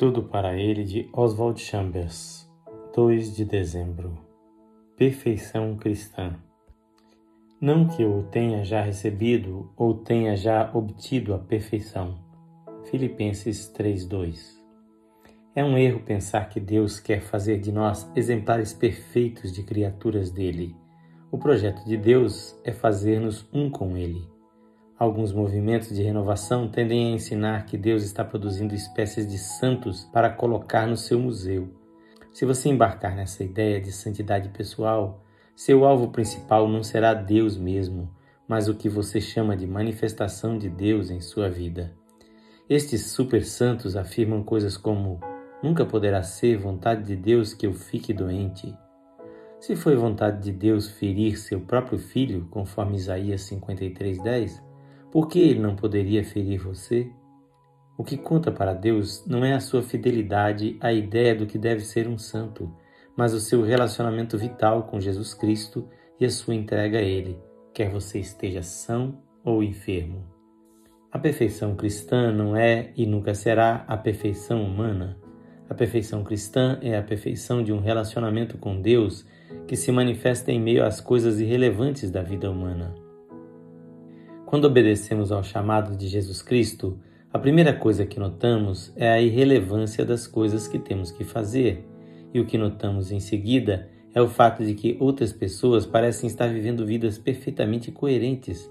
Tudo para ele de Oswald Chambers, 2 de dezembro. Perfeição cristã. Não que eu tenha já recebido ou tenha já obtido a perfeição. Filipenses 3:2. É um erro pensar que Deus quer fazer de nós exemplares perfeitos de criaturas dele. O projeto de Deus é fazer-nos um com ele. Alguns movimentos de renovação tendem a ensinar que Deus está produzindo espécies de santos para colocar no seu museu. Se você embarcar nessa ideia de santidade pessoal, seu alvo principal não será Deus mesmo, mas o que você chama de manifestação de Deus em sua vida. Estes super santos afirmam coisas como: Nunca poderá ser vontade de Deus que eu fique doente. Se foi vontade de Deus ferir seu próprio filho, conforme Isaías 53:10, por que ele não poderia ferir você? O que conta para Deus não é a sua fidelidade à ideia do que deve ser um santo, mas o seu relacionamento vital com Jesus Cristo e a sua entrega a Ele, quer você esteja são ou enfermo. A perfeição cristã não é e nunca será a perfeição humana. A perfeição cristã é a perfeição de um relacionamento com Deus que se manifesta em meio às coisas irrelevantes da vida humana. Quando obedecemos ao chamado de Jesus Cristo, a primeira coisa que notamos é a irrelevância das coisas que temos que fazer, e o que notamos em seguida é o fato de que outras pessoas parecem estar vivendo vidas perfeitamente coerentes.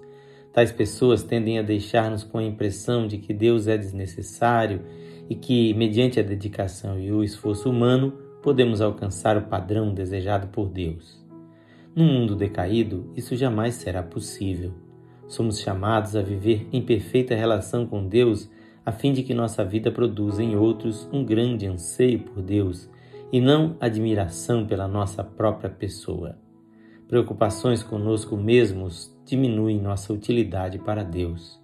Tais pessoas tendem a deixar-nos com a impressão de que Deus é desnecessário e que, mediante a dedicação e o esforço humano, podemos alcançar o padrão desejado por Deus. No mundo decaído, isso jamais será possível. Somos chamados a viver em perfeita relação com Deus, a fim de que nossa vida produza em outros um grande anseio por Deus e não admiração pela nossa própria pessoa. Preocupações conosco mesmos diminuem nossa utilidade para Deus.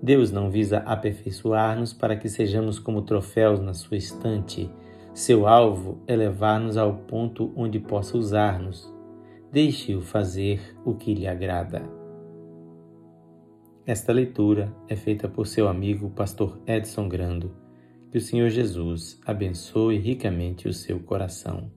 Deus não visa aperfeiçoar-nos para que sejamos como troféus na sua estante. Seu alvo é levar-nos ao ponto onde possa usar-nos. Deixe-o fazer o que lhe agrada. Esta leitura é feita por seu amigo pastor Edson Grando. Que o Senhor Jesus abençoe ricamente o seu coração.